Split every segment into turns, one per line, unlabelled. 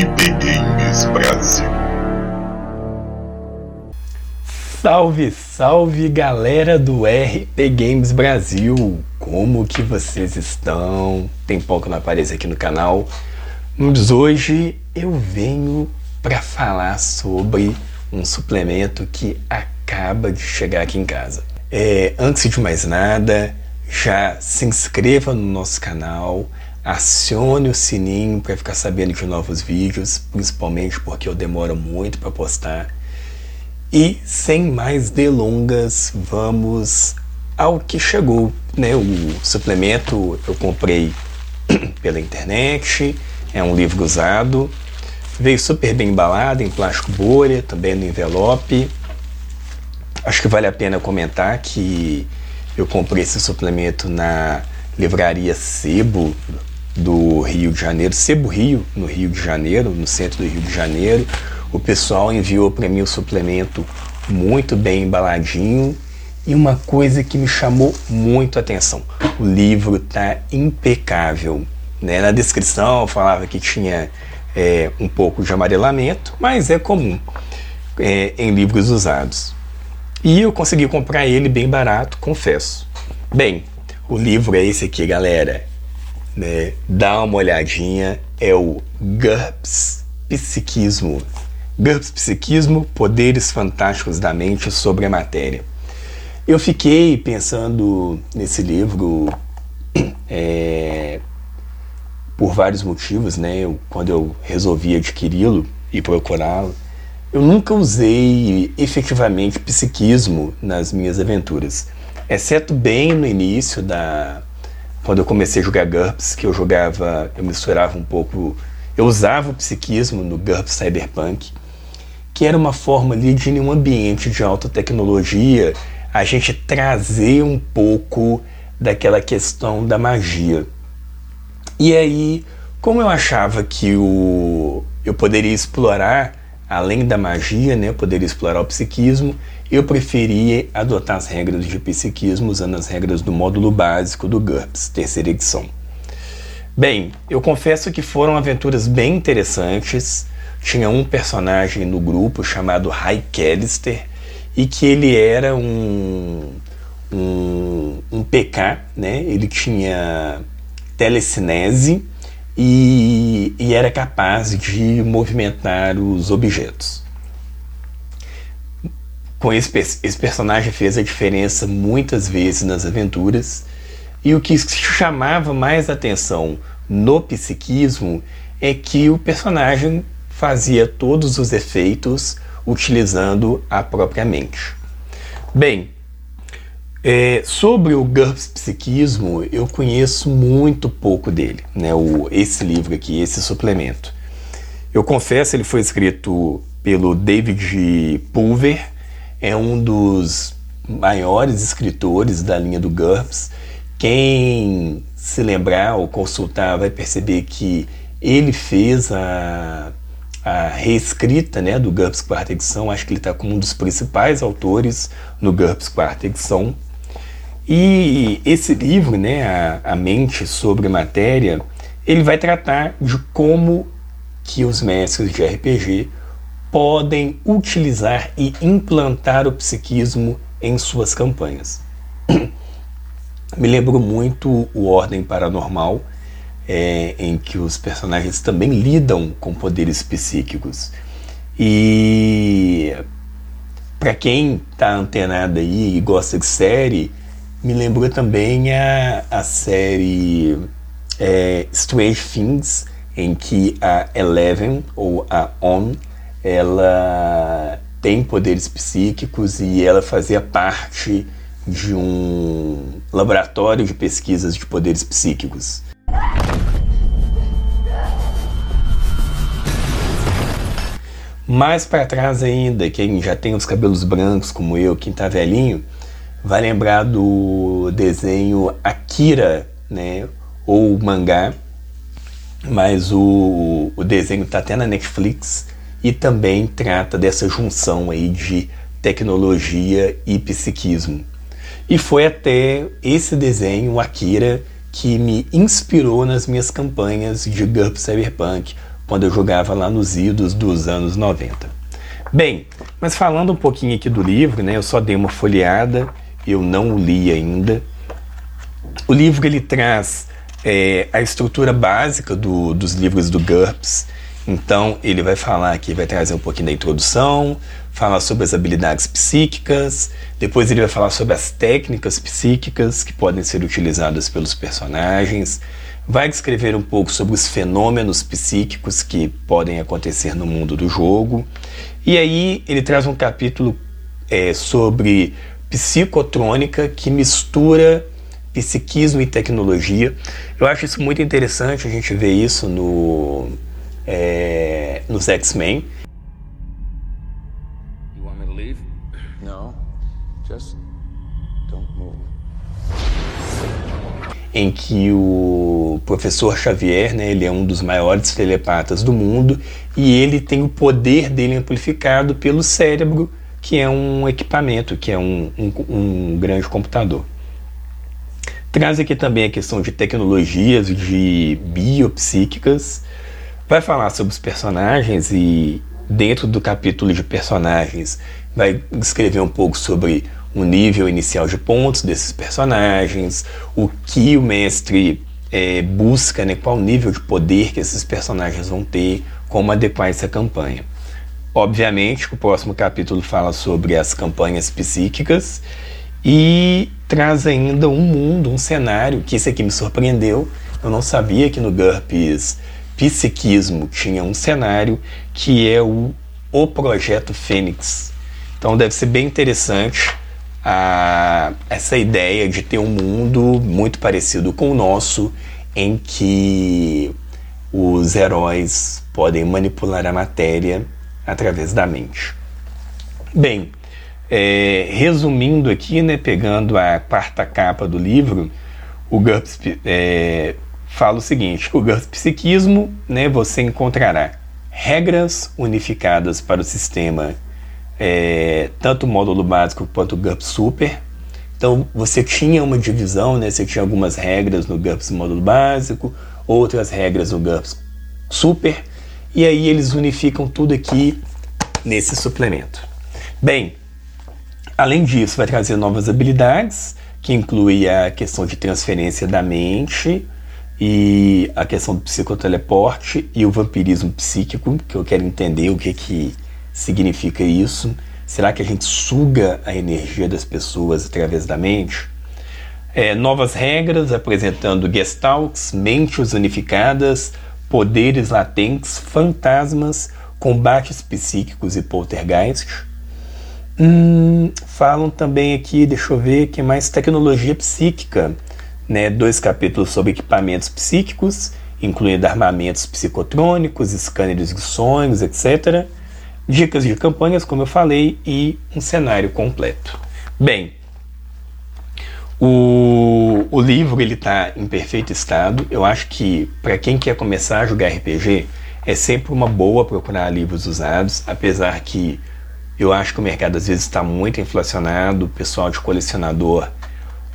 RP Games Brasil.
Salve, salve galera do RP Games Brasil! Como que vocês estão? Tem pouco não aparece aqui no canal, mas hoje eu venho para falar sobre um suplemento que acaba de chegar aqui em casa. É, antes de mais nada, já se inscreva no nosso canal, acione o sininho para ficar sabendo de novos vídeos, principalmente porque eu demoro muito para postar. E sem mais delongas, vamos ao que chegou. Né? O suplemento eu comprei pela internet, é um livro usado, veio super bem embalado em plástico bolha, também no envelope. Acho que vale a pena comentar que eu comprei esse suplemento na livraria Sebo do Rio de Janeiro, Sebo Rio, no Rio de Janeiro, no centro do Rio de Janeiro. O pessoal enviou para mim o suplemento muito bem embaladinho e uma coisa que me chamou muito a atenção: o livro tá impecável. Né? Na descrição falava que tinha é, um pouco de amarelamento, mas é comum é, em livros usados. E eu consegui comprar ele bem barato, confesso. Bem, o livro é esse aqui, galera. Né? Dá uma olhadinha, é o GURPS Psiquismo. GURPS Psiquismo, Poderes Fantásticos da Mente sobre a Matéria. Eu fiquei pensando nesse livro é, por vários motivos, né? Eu, quando eu resolvi adquiri-lo e procurá-lo, eu nunca usei efetivamente psiquismo nas minhas aventuras, exceto bem no início da quando eu comecei a jogar GURPS, que eu jogava, eu misturava um pouco, eu usava o psiquismo no GURPS Cyberpunk, que era uma forma ali de em um ambiente de alta tecnologia a gente trazer um pouco daquela questão da magia. E aí, como eu achava que o, eu poderia explorar além da magia, né, poderia explorar o psiquismo, eu preferia adotar as regras de psiquismo usando as regras do módulo básico do GURPS, terceira edição. Bem, eu confesso que foram aventuras bem interessantes. Tinha um personagem no grupo chamado Callister e que ele era um, um, um PK, né? Ele tinha telecinese e, e era capaz de movimentar os objetos. Com esse, esse personagem fez a diferença muitas vezes nas aventuras, e o que chamava mais atenção no psiquismo é que o personagem fazia todos os efeitos utilizando a própria mente. Bem, é, sobre o GURPS Psiquismo, eu conheço muito pouco dele, né? O, esse livro aqui, esse suplemento. Eu confesso, ele foi escrito pelo David Pulver, é um dos maiores escritores da linha do GURPS. Quem se lembrar ou consultar vai perceber que ele fez a, a reescrita né, do GURPS quarta edição. Acho que ele está como um dos principais autores no GURPS quarta edição. E esse livro, né, a, a Mente sobre Matéria, ele vai tratar de como que os mestres de RPG podem utilizar e implantar o psiquismo em suas campanhas. Me lembro muito o Ordem Paranormal, é, em que os personagens também lidam com poderes psíquicos. E para quem está antenado aí e gosta de série, me lembrou também a, a série é, Strange Things, em que a Eleven, ou a On, ela tem poderes psíquicos e ela fazia parte de um laboratório de pesquisas de poderes psíquicos. Mais para trás ainda, quem já tem os cabelos brancos como eu, quem tá velhinho, vai lembrar do desenho Akira, né? Ou mangá, mas o, o desenho está até na Netflix e também trata dessa junção aí de tecnologia e psiquismo. E foi até esse desenho, Akira, que me inspirou nas minhas campanhas de GURP Cyberpunk, quando eu jogava lá nos idos dos anos 90. Bem, mas falando um pouquinho aqui do livro, né, eu só dei uma folheada, eu não o li ainda. O livro ele traz é, a estrutura básica do, dos livros do GURPS, então ele vai falar aqui, vai trazer um pouquinho da introdução, falar sobre as habilidades psíquicas, depois ele vai falar sobre as técnicas psíquicas que podem ser utilizadas pelos personagens, vai descrever um pouco sobre os fenômenos psíquicos que podem acontecer no mundo do jogo, e aí ele traz um capítulo é, sobre psicotrônica que mistura psiquismo e tecnologia. Eu acho isso muito interessante, a gente vê isso no, é, nos X-Men. em que o professor Xavier, né, ele é um dos maiores telepatas do mundo e ele tem o poder dele amplificado pelo cérebro, que é um equipamento, que é um, um, um grande computador. Traz aqui também a questão de tecnologias de biopsíquicas, vai falar sobre os personagens e dentro do capítulo de personagens vai descrever um pouco sobre o nível inicial de pontos desses personagens, o que o mestre é, busca, né, qual nível de poder que esses personagens vão ter, como adequar essa campanha. Obviamente, o próximo capítulo fala sobre as campanhas psíquicas e traz ainda um mundo, um cenário, que esse aqui me surpreendeu. Eu não sabia que no GURPS Psiquismo tinha um cenário que é o, o Projeto Fênix. Então deve ser bem interessante a, essa ideia de ter um mundo muito parecido com o nosso, em que os heróis podem manipular a matéria através da mente. Bem, é, resumindo aqui, né, pegando a quarta capa do livro, o GURPS é, fala o seguinte: o Psiquismo, né, você encontrará regras unificadas para o sistema é, tanto o módulo básico quanto o GURPS Super. Então você tinha uma divisão, né? você tinha algumas regras no GURPS módulo básico, outras regras no GURPS Super, e aí eles unificam tudo aqui nesse suplemento. Bem, além disso, vai trazer novas habilidades, que inclui a questão de transferência da mente e a questão do psicoteleporte e o vampirismo psíquico, que eu quero entender o que, que significa isso? Será que a gente suga a energia das pessoas através da mente? É, novas regras apresentando gestalks, mentes unificadas, poderes latentes, fantasmas, combates psíquicos e poltergeist. Hum, falam também aqui, deixa eu ver, que mais tecnologia psíquica, né? Dois capítulos sobre equipamentos psíquicos, incluindo armamentos psicotrônicos, scanners de sonhos, etc dicas de campanhas, como eu falei, e um cenário completo. Bem, o, o livro ele está em perfeito estado. Eu acho que para quem quer começar a jogar RPG é sempre uma boa procurar livros usados, apesar que eu acho que o mercado às vezes está muito inflacionado, o pessoal de colecionador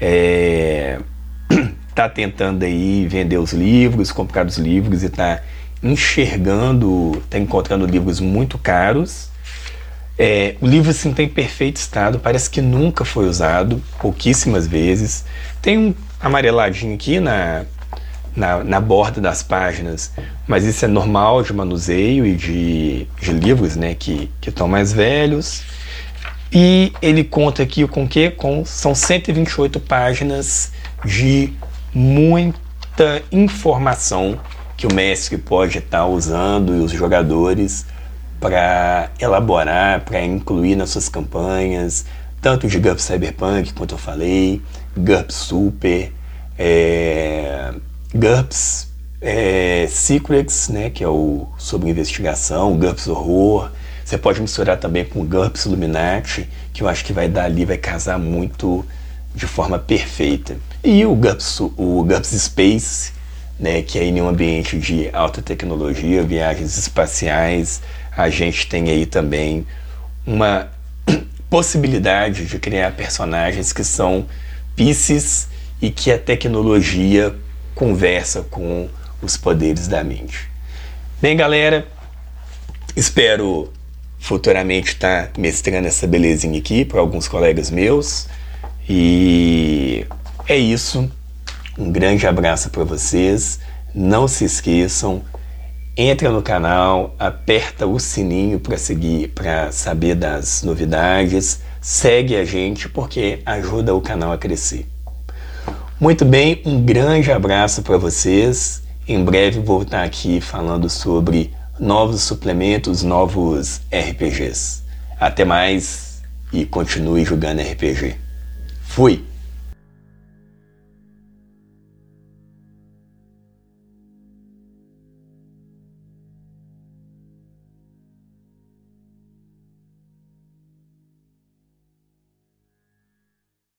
é, tá tentando aí vender os livros, comprar os livros e está enxergando, está encontrando livros muito caros. É, o livro assim, tem perfeito estado, parece que nunca foi usado, pouquíssimas vezes. Tem um amareladinho aqui na, na, na, borda das páginas, mas isso é normal de manuseio e de, de livros né, que estão mais velhos. E ele conta aqui com que? Com, são 128 páginas de muita informação que o mestre pode estar usando e os jogadores para elaborar, para incluir nas suas campanhas, tanto de GURPS Cyberpunk, quanto eu falei, GURPS Super, é, GURPS é, Secrets, né, que é o sobre investigação, GURPS Horror. Você pode misturar também com GURPS Illuminati, que eu acho que vai dar ali, vai casar muito de forma perfeita. E o GURPS, o GURPS Space, né, que aí em um ambiente de alta tecnologia, viagens espaciais, a gente tem aí também uma possibilidade de criar personagens que são pisces e que a tecnologia conversa com os poderes da mente. Bem, galera, espero futuramente estar tá mestrando essa belezinha aqui para alguns colegas meus. E é isso. Um grande abraço para vocês. Não se esqueçam, entra no canal, aperta o sininho para seguir, para saber das novidades. Segue a gente porque ajuda o canal a crescer. Muito bem, um grande abraço para vocês. Em breve vou estar aqui falando sobre novos suplementos, novos RPGs. Até mais e continue jogando RPG. Fui!